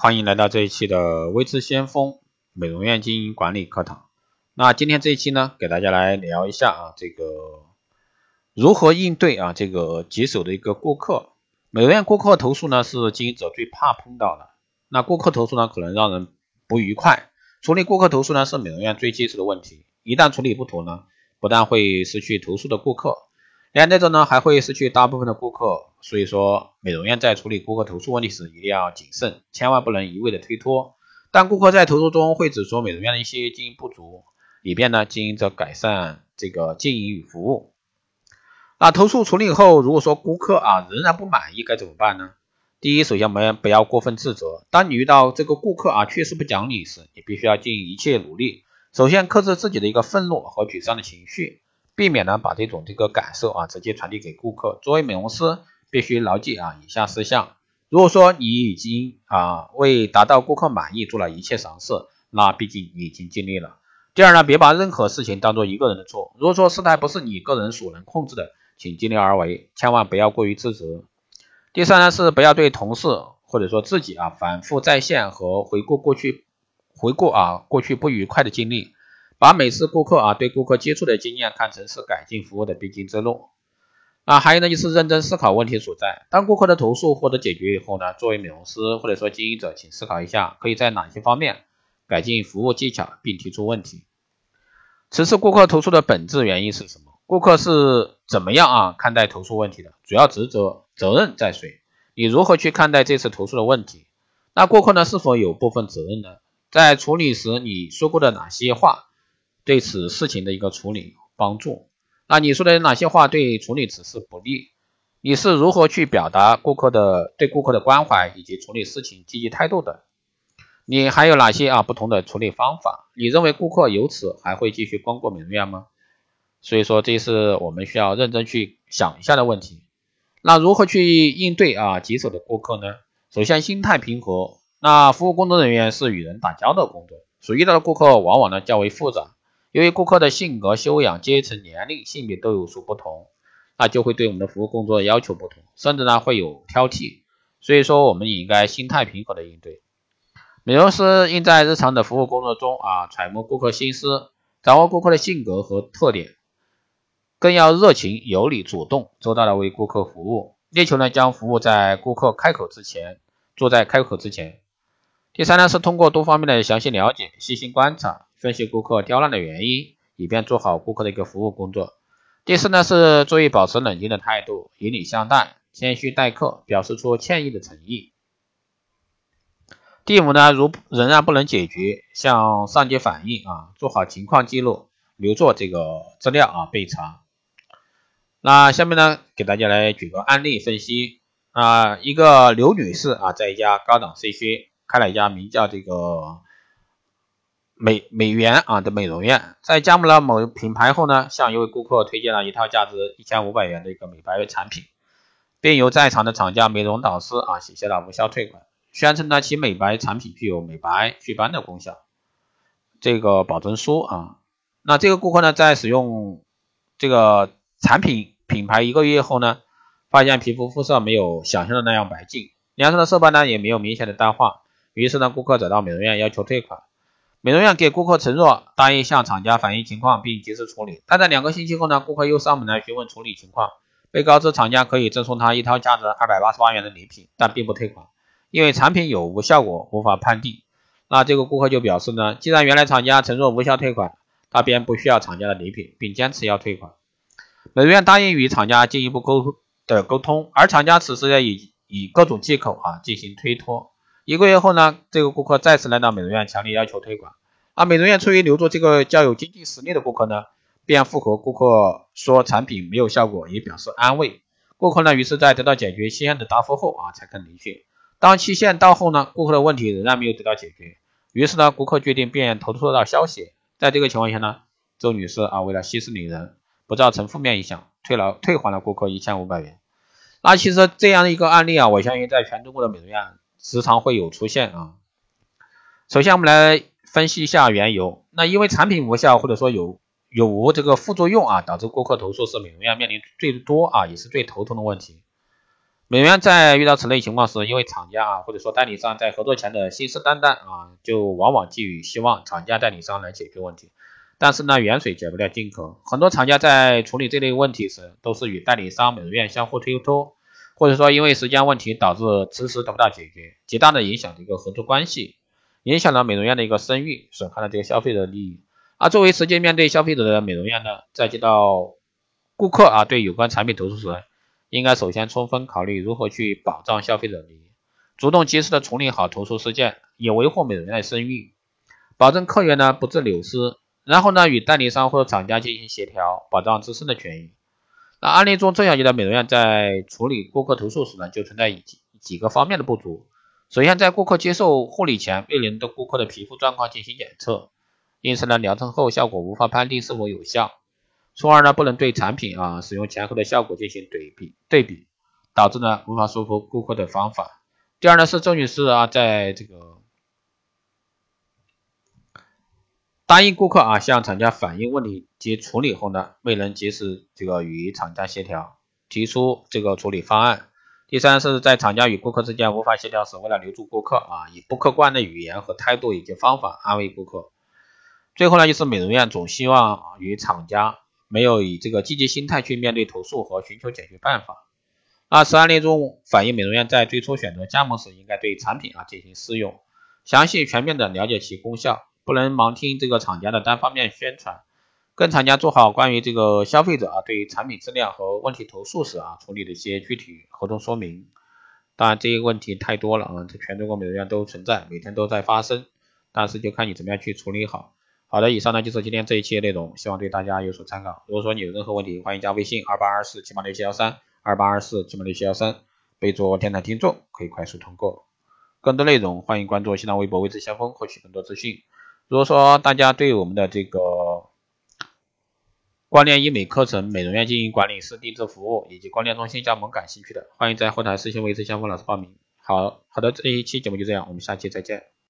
欢迎来到这一期的微知先锋美容院经营管理课堂。那今天这一期呢，给大家来聊一下啊，这个如何应对啊这个棘手的一个顾客。美容院顾客投诉呢，是经营者最怕碰到的。那顾客投诉呢，可能让人不愉快。处理顾客投诉呢，是美容院最棘手的问题。一旦处理不妥呢，不但会失去投诉的顾客，连带着呢，还会失去大部分的顾客。所以说，美容院在处理顾客投诉问题时，一定要谨慎，千万不能一味的推脱。当顾客在投诉中会指出美容院的一些经营不足，以便呢经营者改善这个经营与服务。那投诉处理后，如果说顾客啊仍然不满意，该怎么办呢？第一，首先我们不要过分自责。当你遇到这个顾客啊确实不讲理时，你必须要尽一切努力，首先克制自己的一个愤怒和沮丧的情绪，避免呢把这种这个感受啊直接传递给顾客。作为美容师。必须牢记啊以下事项。如果说你已经啊为达到顾客满意做了一切尝试，那毕竟你已经尽力了。第二呢，别把任何事情当做一个人的错。如果说事态不是你个人所能控制的，请尽力而为，千万不要过于自责。第三呢是不要对同事或者说自己啊反复在线和回顾过去回顾啊过去不愉快的经历，把每次顾客啊对顾客接触的经验看成是改进服务的必经之路。啊，还有呢，就是认真思考问题所在。当顾客的投诉获得解决以后呢，作为美容师或者说经营者，请思考一下，可以在哪些方面改进服务技巧，并提出问题。此次顾客投诉的本质原因是什么？顾客是怎么样啊看待投诉问题的？主要职责责任在谁？你如何去看待这次投诉的问题？那顾客呢是否有部分责任呢？在处理时你说过的哪些话对此事情的一个处理帮助？那你说的哪些话对处理此事不利？你是如何去表达顾客的对顾客的关怀以及处理事情积极态度的？你还有哪些啊不同的处理方法？你认为顾客由此还会继续光顾美容院吗？所以说这是我们需要认真去想一下的问题。那如何去应对啊棘手的顾客呢？首先心态平和。那服务工作人员是与人打交道工作，所遇到的顾客往往呢较为复杂。由于顾客的性格、修养、阶层、年龄、性别都有所不同，那就会对我们的服务工作要求不同，甚至呢会有挑剔。所以说，我们也应该心态平和的应对。美容师应在日常的服务工作中啊，揣摩顾客心思，掌握顾客的性格和特点，更要热情、有礼、主动、周到的为顾客服务，力求呢将服务在顾客开口之前，做在开口之前。第三呢是通过多方面的详细了解、细心观察。分析顾客刁难的原因，以便做好顾客的一个服务工作。第四呢是注意保持冷静的态度，以礼相待，谦虚待客，表示出歉意的诚意。第五呢，如仍然不能解决，向上级反映啊，做好情况记录，留作这个资料啊备查。那下面呢，给大家来举个案例分析啊，一个刘女士啊，在一家高档 C 区开了一家名叫这个。美美元啊的美容院，在加盟了某品牌后呢，向一位顾客推荐了一套价值一千五百元的一个美白产品，并由在场的厂家美容导师啊写下了无效退款，宣称呢其美白产品具有美白祛斑的功效，这个保证书啊，那这个顾客呢在使用这个产品品牌一个月后呢，发现皮肤肤色没有想象的那样白净，脸上的色斑呢也没有明显的淡化，于是呢顾客找到美容院要求退款。美容院给顾客承诺，答应向厂家反映情况并及时处理。但在两个星期后呢，顾客又上门来询问处理情况，被告知厂家可以赠送他一套价值二百八十八元的礼品，但并不退款，因为产品有无效果无法判定。那这个顾客就表示呢，既然原来厂家承诺无效退款，他便不需要厂家的礼品，并坚持要退款。美容院答应与厂家进一步沟的沟通，而厂家此时呢以以各种借口啊进行推脱。一个月后呢，这个顾客再次来到美容院，强烈要求退款。而美容院出于留住这个较有经济实力的顾客呢，便附和顾客说产品没有效果，也表示安慰。顾客呢，于是，在得到解决期限的答复后啊，才肯离去。当期限到后呢，顾客的问题仍然没有得到解决，于是呢，顾客决定便投诉到消息。在这个情况下呢，周女士啊，为了息事宁人，不造成负面影响，退了退还了顾客一千五百元。那其实这样的一个案例啊，我相信在全中国的美容院。时常会有出现啊。首先，我们来分析一下缘由。那因为产品无效，或者说有有无这个副作用啊，导致顾客投诉是美容院面临最多啊，也是最头疼的问题。美容院在遇到此类情况时，因为厂家啊或者说代理商在合作前的信誓旦旦啊，就往往寄予希望厂家代理商来解决问题。但是呢，远水解不了近渴，很多厂家在处理这类问题时，都是与代理商、美容院相互推脱，或者说因为时间问题导致迟迟得不到解决，极大的影响这个合作关系，影响了美容院的一个声誉，损害了这个消费者利益。而作为直接面对消费者的美容院呢，在接到顾客啊对有关产品投诉时，应该首先充分考虑如何去保障消费者利益，主动及时的处理好投诉事件，以维护美容院的声誉，保证客源呢不致流失。然后呢，与代理商或者厂家进行协调，保障自身的权益。那案例中，中小级的美容院在处理顾客投诉时呢，就存在几几个方面的不足。首先，在顾客接受护理前，未能对顾客的皮肤状况进行检测，因此呢，疗程后效果无法判定是否有效。从而呢，不能对产品啊使用前后的效果进行对比对比，导致呢无法说服顾客的方法。第二呢是周女士啊，在这个答应顾客啊向厂家反映问题及处理后呢，未能及时这个与厂家协调，提出这个处理方案。第三是在厂家与顾客之间无法协调时，为了留住顾客啊，以不客观的语言和态度以及方法安慰顾客。最后呢，就是美容院总希望与厂家。没有以这个积极心态去面对投诉和寻求解决办法。那此案例中反映美容院在最初选择加盟时，应该对产品啊进行试用，详细全面的了解其功效，不能盲听这个厂家的单方面宣传，跟厂家做好关于这个消费者啊对产品质量和问题投诉时啊处理的一些具体合同说明。当然这些问题太多了啊，这全中国美容院都存在，每天都在发生，但是就看你怎么样去处理好。好的，以上呢就是今天这一期内容，希望对大家有所参考。如果说你有任何问题，欢迎加微信二八二四七八六七幺三二八二四七八六七幺三，备注电台听众，可以快速通过。更多内容欢迎关注新浪微博未知先锋，获取更多资讯。如果说大家对我们的这个光电医美课程、美容院经营管理师定制服务以及光电中心加盟感兴趣的，欢迎在后台私信未知先锋老师报名。好好的，这一期节目就这样，我们下期再见。